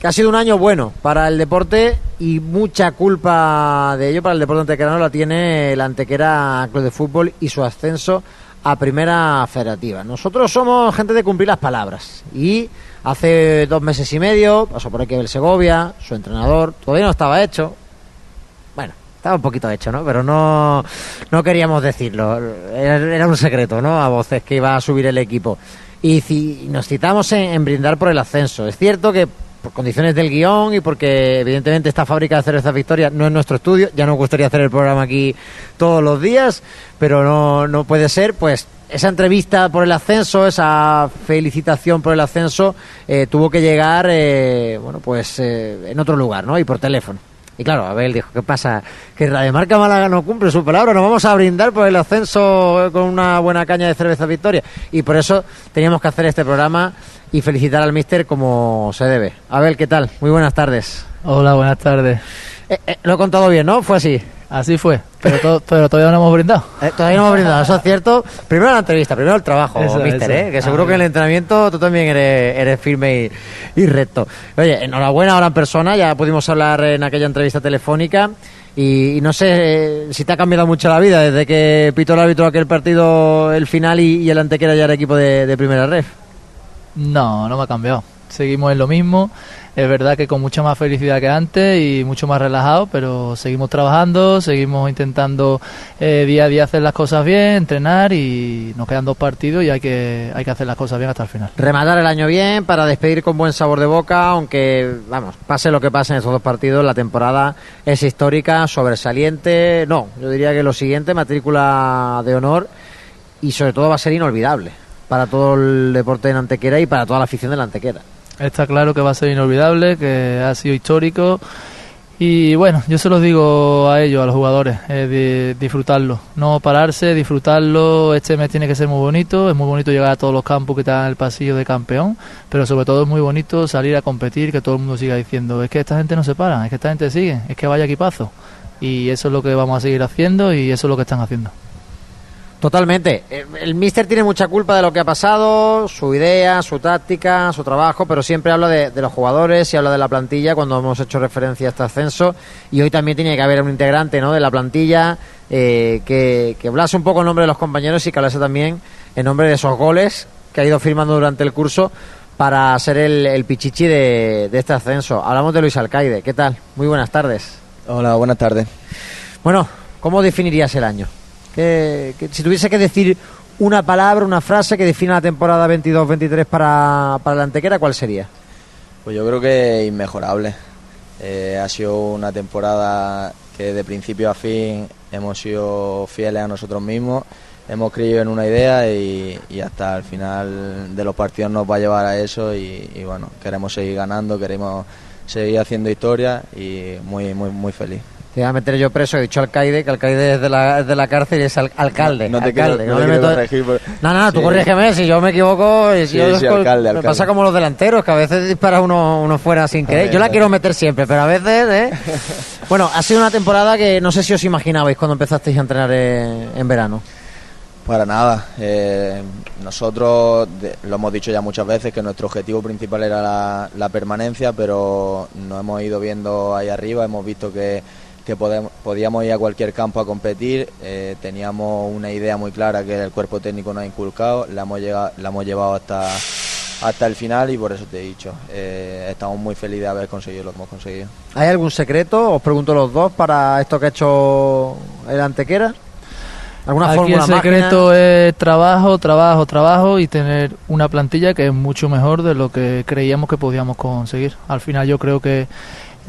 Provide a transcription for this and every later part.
que ha sido un año bueno para el deporte y mucha culpa de ello para el deporte antequerano la tiene el Antequera Club de Fútbol y su ascenso a Primera Federativa. Nosotros somos gente de cumplir las palabras y hace dos meses y medio pasó por aquí el Segovia, su entrenador, todavía no estaba hecho. Bueno, estaba un poquito hecho, ¿no? Pero no, no queríamos decirlo. Era, un secreto, ¿no? A voces que iba a subir el equipo. Y ci- nos citamos en brindar por el ascenso. Es cierto que por condiciones del guion y porque evidentemente esta fábrica de cervezas Victoria no es nuestro estudio, ya nos gustaría hacer el programa aquí todos los días, pero no, no puede ser, pues esa entrevista por el ascenso, esa felicitación por el ascenso, eh, tuvo que llegar, eh, bueno, pues eh, en otro lugar, ¿no? Y por teléfono. Y claro, Abel dijo, ¿qué pasa? Que Radio Marca Málaga no cumple su palabra, nos vamos a brindar por el ascenso eh, con una buena caña de cerveza Victoria. Y por eso teníamos que hacer este programa y felicitar al míster como se debe. Abel, ¿qué tal? Muy buenas tardes. Hola, buenas tardes. Eh, eh, lo he contado bien, ¿no? Fue así. Así fue, pero, to- pero todavía no hemos brindado. Eh, todavía no hemos brindado, eso es cierto. Primero la entrevista, primero el trabajo, Eso, mister, eso. ¿eh? Que seguro Ah, que en el entrenamiento tú también eres, eres firme y, y recto. Oye, enhorabuena ahora en persona, ya pudimos hablar en aquella entrevista telefónica. Y, y no sé si te ha cambiado mucho la vida desde que pitó el árbitro aquel partido, el final y, y el antequera ya era equipo de, de primera red. No, no me ha cambiado. Seguimos en lo mismo. Es verdad que con mucha más felicidad que antes y mucho más relajado, pero seguimos trabajando, seguimos intentando eh, día a día hacer las cosas bien, entrenar y nos quedan dos partidos y hay que, hay que hacer las cosas bien hasta el final. Rematar el año bien para despedir con buen sabor de boca, aunque, vamos, pase lo que pase en estos dos partidos, la temporada es histórica, sobresaliente, no, yo diría que lo siguiente, matrícula de honor y sobre todo va a ser inolvidable para todo el deporte en Antequera y para toda la afición de la Antequera. Está claro que va a ser inolvidable, que ha sido histórico. Y bueno, yo se los digo a ellos, a los jugadores, eh, di- disfrutarlo, no pararse, disfrutarlo. Este mes tiene que ser muy bonito, es muy bonito llegar a todos los campos que están en el pasillo de campeón, pero sobre todo es muy bonito salir a competir, que todo el mundo siga diciendo, es que esta gente no se para, es que esta gente sigue, es que vaya equipazo. Y eso es lo que vamos a seguir haciendo y eso es lo que están haciendo. Totalmente. Eh, El míster tiene mucha culpa de lo que ha pasado, su idea, su táctica, su trabajo, pero siempre habla de, de los jugadores y habla de la plantilla cuando hemos hecho referencia a este ascenso. Y hoy también tiene que haber un integrante ¿no? de la plantilla eh, que, que hablase un poco en nombre de los compañeros y que hablase también en nombre de esos goles que ha ido firmando durante el curso para ser el, el pichichi de, de este ascenso. Hablamos de Luis Alcaide. ¿Qué tal? Muy buenas tardes. Hola, buenas tardes. Bueno, ¿cómo definirías el año? Que, si tuviese que decir una palabra, una frase que defina la temporada 22-23 para, para la Antequera, ¿cuál sería? Pues yo creo que inmejorable. Eh, ha sido una temporada que de principio a fin hemos sido fieles a nosotros mismos, hemos creído en una idea y, y hasta el final de los partidos nos va a llevar a eso y, y bueno, queremos seguir ganando, queremos seguir haciendo historia y muy, muy, muy feliz. Te voy a meter yo preso, he dicho alcaide, que alcaide es de la, es de la cárcel y es al- alcalde. No te alcalde, quiero- no le te meto- pero- No, no, tú Sí. corrígeme, si yo me equivoco, y si Sí, yo sí, alcalde, me pasa como los delanteros, que a veces dispara uno, uno fuera sin querer. Yo la quiero meter siempre, pero a veces, ¿eh? Bueno, ha sido una temporada que no sé si os imaginabais cuando empezasteis a entrenar en, en verano. Para nada. Eh, nosotros de- lo hemos dicho ya muchas veces que nuestro objetivo principal era la, la permanencia, pero nos hemos ido viendo ahí arriba, hemos visto que, que podemos- podíamos ir a cualquier campo a competir, eh, teníamos una idea muy clara que el cuerpo técnico nos ha inculcado, la hemos, llegado, la hemos llevado hasta, hasta el final y por eso te he dicho, eh, estamos muy felices de haber conseguido lo que hemos conseguido. ¿Hay algún secreto? Os pregunto los dos para esto que ha hecho el Antequera. ¿Alguna Aquí fórmula el secreto es trabajo, trabajo, trabajo y tener una plantilla que es mucho mejor de lo que creíamos que podíamos conseguir. Al final yo creo que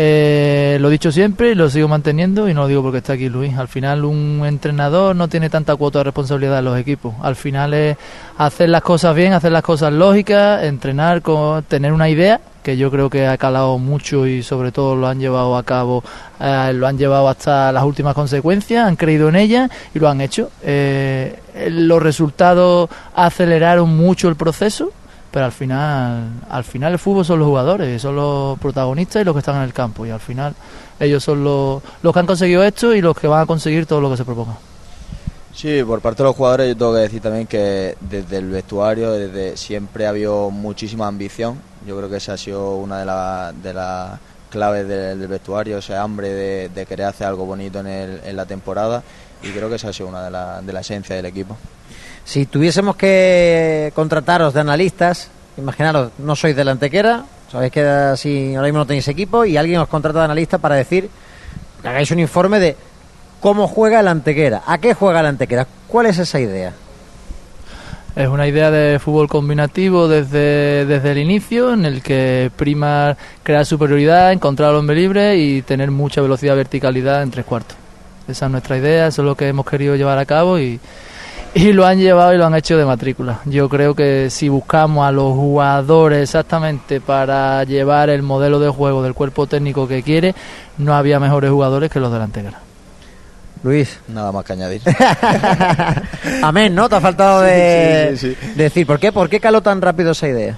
eh, lo he dicho siempre y lo sigo manteniendo y no lo digo porque está aquí Luis. Al final un entrenador no tiene tanta cuota de responsabilidad en los equipos. Al final es hacer las cosas bien, hacer las cosas lógicas, entrenar, con, tener una idea que yo creo que ha calado mucho y sobre todo lo han llevado a cabo, eh, lo han llevado hasta las últimas consecuencias, han creído en ella y lo han hecho. Eh, los resultados aceleraron mucho el proceso, pero al final, al final el fútbol son los jugadores, son los protagonistas y los que están en el campo y al final ellos son los, los que han conseguido esto y los que van a conseguir todo lo que se proponga. Sí, por parte de los jugadores yo tengo que decir también que desde el vestuario, desde siempre ha habido muchísima ambición. Yo creo que esa ha sido una de las de las claves del, vestuario, ese hambre de, querer hacer algo bonito en, el, en la temporada y creo que esa ha sido una de las de la esencia del equipo. Si tuviésemos que contrataros de analistas, imaginaros, no sois de antequera, sabéis que así ahora mismo no tenéis equipo y alguien os contrata de analista para decir que hagáis un informe de cómo juega la Antequera. ¿A qué juega la Antequera? ¿Cuál es esa idea? Es una idea de fútbol combinativo desde, desde el inicio, en el que prima crear superioridad, encontrar al hombre libre y tener mucha velocidad verticalidad en tres cuartos. Esa es nuestra idea, eso es lo que hemos querido llevar a cabo y, y lo han llevado y lo han hecho de matrícula. Yo creo que si buscamos a los jugadores exactamente para llevar el modelo de juego del cuerpo técnico que quiere, no había mejores jugadores que los de la Antequera. Luis. Nada más que añadir. Amén, ¿no? Te ha faltado de decir, ¿por qué, ¿por qué caló tan rápido esa idea?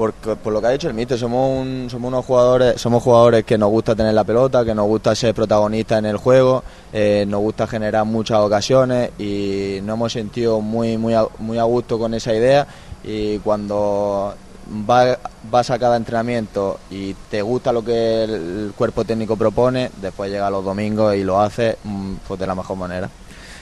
Por, por lo que ha dicho el mito, somos, somos unos jugadores, somos jugadores que nos gusta tener la pelota, que nos gusta ser protagonistas en el juego, eh, nos gusta generar muchas ocasiones y nos hemos sentido muy, muy, muy a gusto con esa idea y cuando vas a cada entrenamiento y te gusta lo que el cuerpo técnico propone, después llega los domingos y lo hace mm, pues de la mejor manera.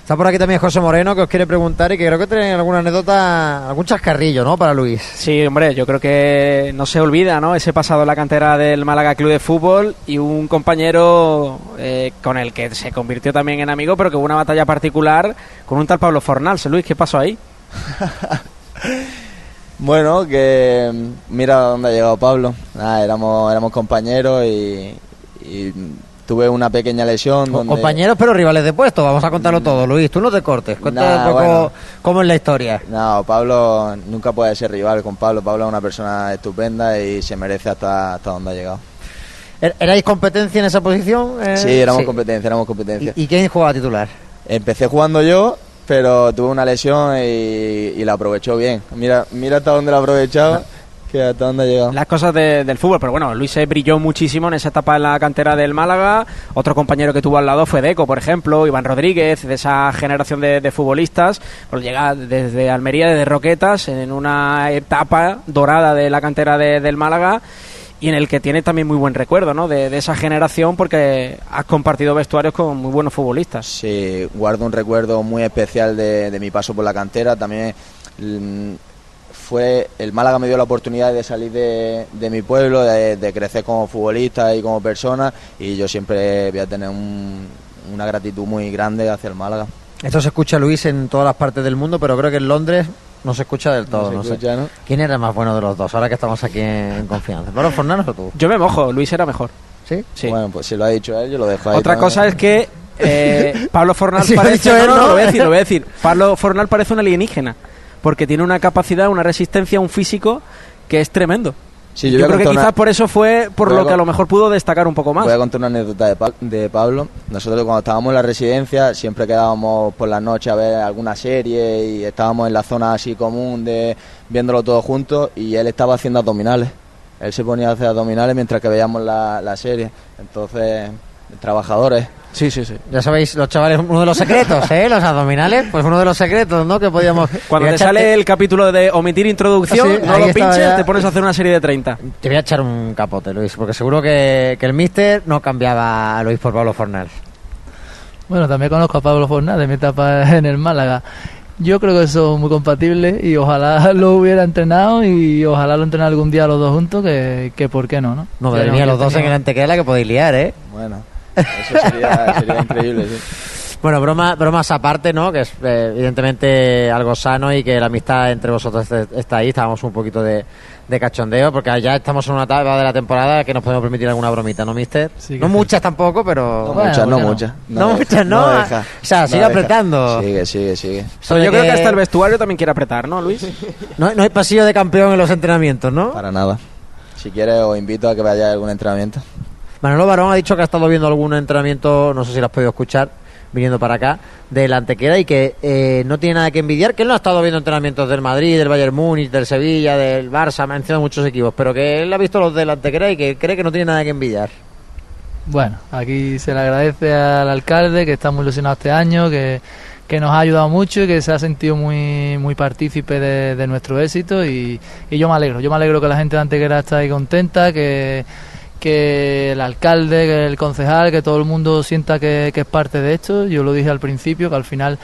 Está por aquí también José Moreno que os quiere preguntar y que creo que tiene alguna anécdota, algún chascarrillo, ¿no? Para Luis. Sí, hombre, yo creo que no se olvida, ¿no? Ese pasado en la cantera del Málaga Club de Fútbol y un compañero eh, con el que se convirtió también en amigo, pero que hubo una batalla particular con un tal Pablo Fornals. Luis, ¿qué pasó ahí? Bueno, que mira dónde ha llegado Pablo. éramos, éramos compañeros y, tuve una pequeña lesión. Compañeros pero rivales de puesto, vamos a contarlo todo. Luis, tú no te cortes, cuéntame un poco cómo es la historia. No, Pablo nunca puede ser rival con Pablo. Pablo es una persona estupenda y se merece hasta, hasta donde ha llegado. ¿Er-, ¿Erais competencia en esa posición? Eh, sí, éramos competencia, éramos competencia. ¿Y, ¿Y quién jugaba titular? Empecé jugando yo pero tuve una lesión y, la aprovechó bien. Mira, mira hasta dónde la ha aprovechado. Que hasta dónde ha llegado. Las cosas del fútbol, pero bueno, Luis se brilló muchísimo en esa etapa en la cantera del Málaga. Otro compañero que tuvo al lado fue Deco, por ejemplo, Iván Rodríguez, de esa generación de, futbolistas. Pues llega desde Almería, desde Roquetas, en una etapa dorada de la cantera del Málaga y en el que tiene también muy buen recuerdo ¿no? de, esa generación porque has compartido vestuarios con muy buenos futbolistas. Sí, guardo un recuerdo muy especial de, mi paso por la cantera. También mm, fue el Málaga me dio la oportunidad de salir de, mi pueblo, de, crecer como futbolista y como persona y yo siempre voy a tener una gratitud muy grande hacia el Málaga. Esto se escucha, Luis, en todas las partes del mundo, pero creo que en Londres no se escucha del todo, no, sé. ¿Quién era el más bueno de los dos? Ahora que estamos aquí en, confianza. ¿Pablo Fornals o tú? Yo me mojo, Luis era mejor. ¿Sí? Sí. Bueno, pues si lo ha dicho él, yo lo dejo ahí. Otra cosa es que eh, Pablo Fornal parece... no, no, lo voy a decir, lo voy a decir. Pablo Fornal parece un alienígena, porque tiene una capacidad, una resistencia, un físico que es tremendo yo, creo que quizás por eso fue por lo que a lo mejor pudo destacar un poco más. Voy a contar una anécdota de, Pablo. Nosotros cuando estábamos en la residencia siempre quedábamos por la noche a ver alguna serie y estábamos en la zona así común de viéndolo todo juntos y él estaba haciendo abdominales. Él se ponía a hacer abdominales mientras que veíamos la, la serie. Entonces, trabajadores Sí, sí, sí. Ya sabéis, los chavales, uno de los secretos, ¿eh? Los abdominales, pues uno de los secretos, ¿no? Que podíamos... Cuando te sale el capítulo de omitir introducción, no lo pinches, te pones a hacer una serie de 30. Te voy a echar un capote, Luis, porque seguro que, el mister no cambiaba a Luis por Pablo Fornal. Bueno, también conozco a Pablo Fornal de mi etapa en el Málaga. Yo creo que son muy compatibles y ojalá lo hubiera entrenado y ojalá lo entrenara algún día los dos juntos, que, que por qué no, ¿no? No, venía los dos en el antequera que podéis liar, ¿eh? Bueno. Eso sería, increíble, Bueno, broma, bromas aparte, ¿no? Que es eh, evidentemente algo sano y que la amistad entre vosotros está ahí. Estábamos un poquito de, cachondeo porque ya estamos en una etapa de la temporada que nos podemos permitir alguna bromita, ¿no, mister? no muchas tampoco, pero... No muchas, no muchas. No, muchas, ¿no? o sea, sigue apretando. Sigue, sigue, sigue. yo creo que hasta el vestuario también quiere apretar, ¿no, Luis? no, no hay pasillo de campeón en los entrenamientos, ¿no? Para nada. Si quieres os invito a que vaya a algún entrenamiento. Manolo Barón ha dicho que ha estado viendo algún entrenamiento, no sé si lo has podido escuchar, viniendo para acá, de la Antequera y que eh, no tiene nada que envidiar, que él no ha estado viendo entrenamientos del Madrid, del Bayern Múnich, del Sevilla, del Barça, ha mencionado muchos equipos, pero que él ha visto los de la Antequera y que cree que no tiene nada que envidiar. Bueno, aquí se le agradece al alcalde que está muy ilusionado este año, que, que nos ha ayudado mucho y que se ha sentido muy, muy partícipe de, nuestro éxito y, y, yo me alegro, yo me alegro que la gente de Antequera está ahí contenta, que, que el alcalde, que el concejal, que todo el mundo sienta que, que es parte de esto. Yo lo dije al principio, que al final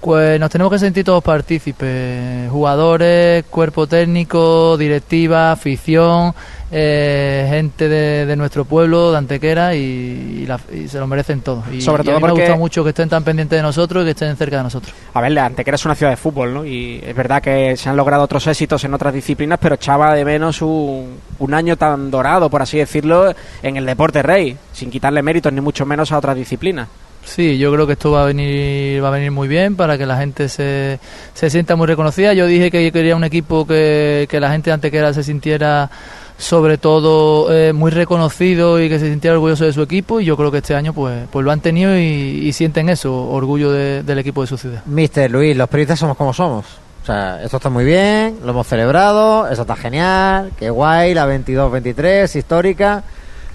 pues nos tenemos que sentir todos partícipes, jugadores, cuerpo técnico, directiva, afición, eh, gente de, nuestro pueblo, de Antequera, y, se lo merecen todos. Y, Sobre todo a mí me gusta mucho que estén tan pendientes de nosotros y que estén cerca de nosotros. A ver, Antequera es una ciudad de fútbol, ¿no? Y es verdad que se han logrado otros éxitos en otras disciplinas, pero echaba de menos un, un año tan dorado, por así decirlo, en el deporte rey, sin quitarle méritos ni mucho menos a otras disciplinas. Sí, yo creo que esto va a venir va a venir muy bien para que la gente se, se sienta muy reconocida. Yo dije que yo quería un equipo que, que la gente de Antequera se sintiera sobre todo eh, muy reconocido y que se sintiera orgulloso de su equipo y yo creo que este año pues pues lo han tenido y, sienten eso, orgullo del equipo de su ciudad. Mister Luis, los periodistas somos como somos. O sea, esto está muy bien, lo hemos celebrado, eso está genial, qué guay, la 22-23, histórica.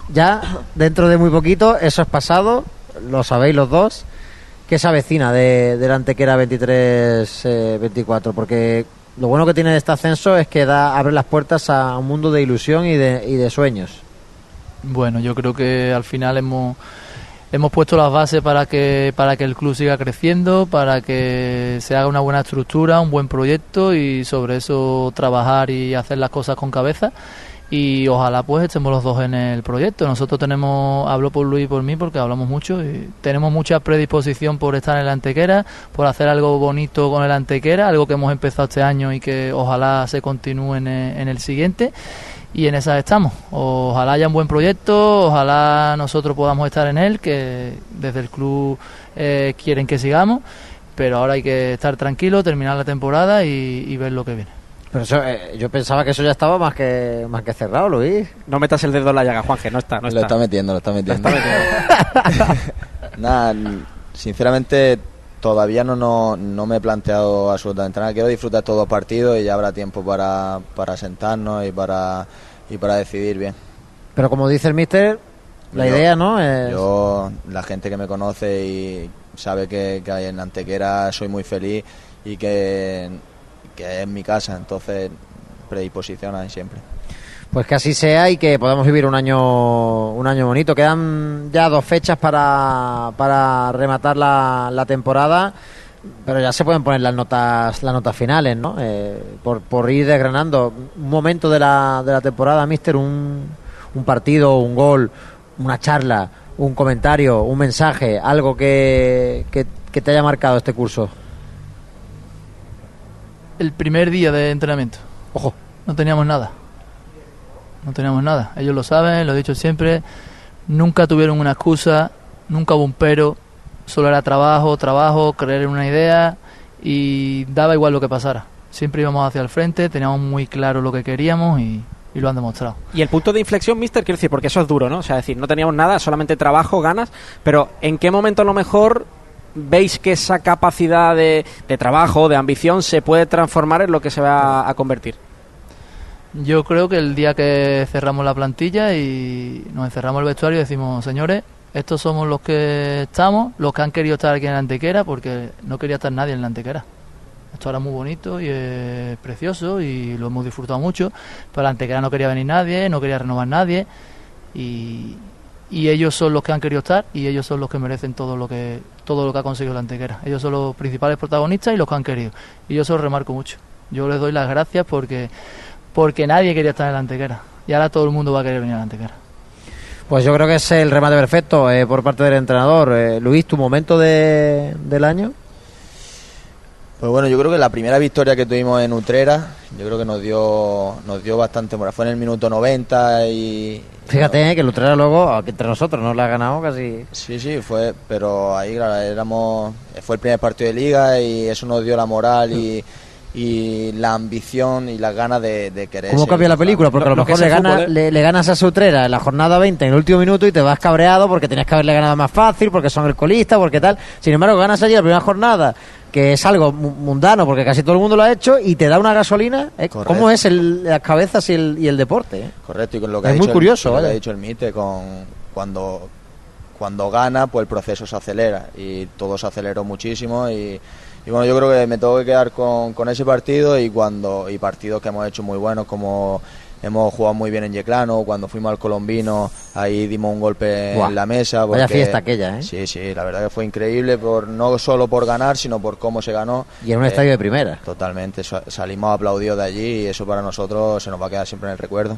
Ya, dentro de muy poquito, eso es pasado, lo sabéis los dos, que se avecina de, de la Antequera 23-24, eh, porque lo bueno que tiene este ascenso es que da, abre las puertas a un mundo de ilusión y de, y de sueños. Bueno, yo creo que al final hemos hemos puesto las bases para que para que el club siga creciendo, para que se haga una buena estructura, un buen proyecto y sobre eso trabajar y hacer las cosas con cabeza y ojalá pues estemos los dos en el proyecto. Nosotros tenemos, hablo por Luis y por mí porque hablamos mucho y tenemos mucha predisposición por estar en el Antequera, por hacer algo bonito con el Antequera, algo que hemos empezado este año y que ojalá se continúe en el, siguiente y en esa estamos. Ojalá haya un buen proyecto, ojalá nosotros podamos estar en él, que desde el club eh, quieren que sigamos, pero ahora hay que estar tranquilo, terminar la temporada y ver lo que viene. Pero eso, eh, yo pensaba que eso ya estaba más que más que cerrado, Luis. No metas el dedo en la llaga, Juanje, no está, no está. Lo está metiendo, lo está metiendo. nada, sinceramente todavía no, no, no, me he planteado absolutamente nada. Quiero disfrutar todos los partidos y ya habrá tiempo para, para sentarnos y para, y para decidir bien. Pero como dice el mister, la idea, ¿no? Es... Yo, la gente que me conoce y sabe que, que en Antequera soy muy feliz y que que es mi casa, entonces predisposición ahí siempre. Pues que así sea y que podamos vivir un año un año bonito. Quedan ya dos fechas para, para rematar la, la temporada, pero ya se pueden poner las notas las notas finales, ¿no? Eh, por, por ir desgranando un momento de la, de la temporada, Mister, un, un partido, un gol, una charla, un comentario, un mensaje, algo que, que te haya marcado este curso el primer día de entrenamiento. Ojo. No teníamos nada. No teníamos nada. Ellos lo saben, lo he dicho siempre. Nunca tuvieron una excusa, nunca hubo un pero. Solo era trabajo, trabajo, creer en una idea y daba igual lo que pasara. Siempre íbamos hacia el frente, teníamos muy claro lo que queríamos y, lo han demostrado. Y el punto de inflexión, Mister, quiero decir, porque eso es duro, ¿no? O sea, decir, no teníamos nada, solamente trabajo, ganas, pero ¿en qué momento a lo mejor veis que esa capacidad de, trabajo, de ambición, se puede transformar en lo que se va a convertir? Yo creo que el día que cerramos la plantilla y nos encerramos el vestuario decimos, señores, estos somos los que estamos, los que han querido estar aquí en la Antequera, porque no quería estar nadie en la Antequera. Esto era muy bonito y es precioso y lo hemos disfrutado mucho, pero la Antequera no quería venir nadie, no quería renovar nadie y, y ellos son los que han querido estar y ellos son los que merecen todo lo que todo lo que ha conseguido la Antequera. Ellos son los principales protagonistas y los que han querido. Y yo eso lo remarco mucho. Yo les doy las gracias porque porque nadie quería estar en la Antequera y ahora todo el mundo va a querer venir a la Antequera. Pues yo creo que es el remate perfecto eh, por parte del entrenador. Eh, Luis, tu momento de, del año. Pues bueno, yo creo que la primera victoria que tuvimos en Utrera, yo creo que nos dio nos dio bastante, fue en el minuto 90 y... Fíjate eh, que el Utrera luego, entre nosotros, nos la ha ganado casi... Sí, sí, fue, pero ahí claro, éramos, fue el primer partido de liga y eso nos dio la moral y, y la ambición y las ganas de, querer... ¿Cómo cambia la película? Porque a lo, mejor le, le, le, ganas a Utrera en la jornada 20 en el último minuto y te vas cabreado porque tenías que haberle ganado más fácil, porque son el colista, porque tal. Sin embargo, ganas allí la primera jornada que es algo mundano porque casi todo el mundo lo ha hecho y te da una gasolina. ¿eh? ¿Cómo es el, las cabezas y el, y el deporte? Eh? Correcto, y con lo que, ha, dicho curioso, el, ha dicho el Mite, con, cuando cuando gana, pues el proceso se acelera y todo se aceleró muchísimo y, y bueno, yo creo que me tengo que quedar con, con ese partido y cuando y partidos que hemos hecho muy buenos como hemos jugado muy bien en Yeclano, cuando fuimos al Colombino, ahí dimos un golpe Buah, en la mesa. vaya porque- fiesta aquella, ¿eh? Sí, sí, la verdad que fue increíble, por no solo por ganar, sino por cómo se ganó. Y en un Eh, estadio de primera. Totalmente, sa- salimos aplaudidos de allí y eso para nosotros se nos va a quedar siempre en el recuerdo.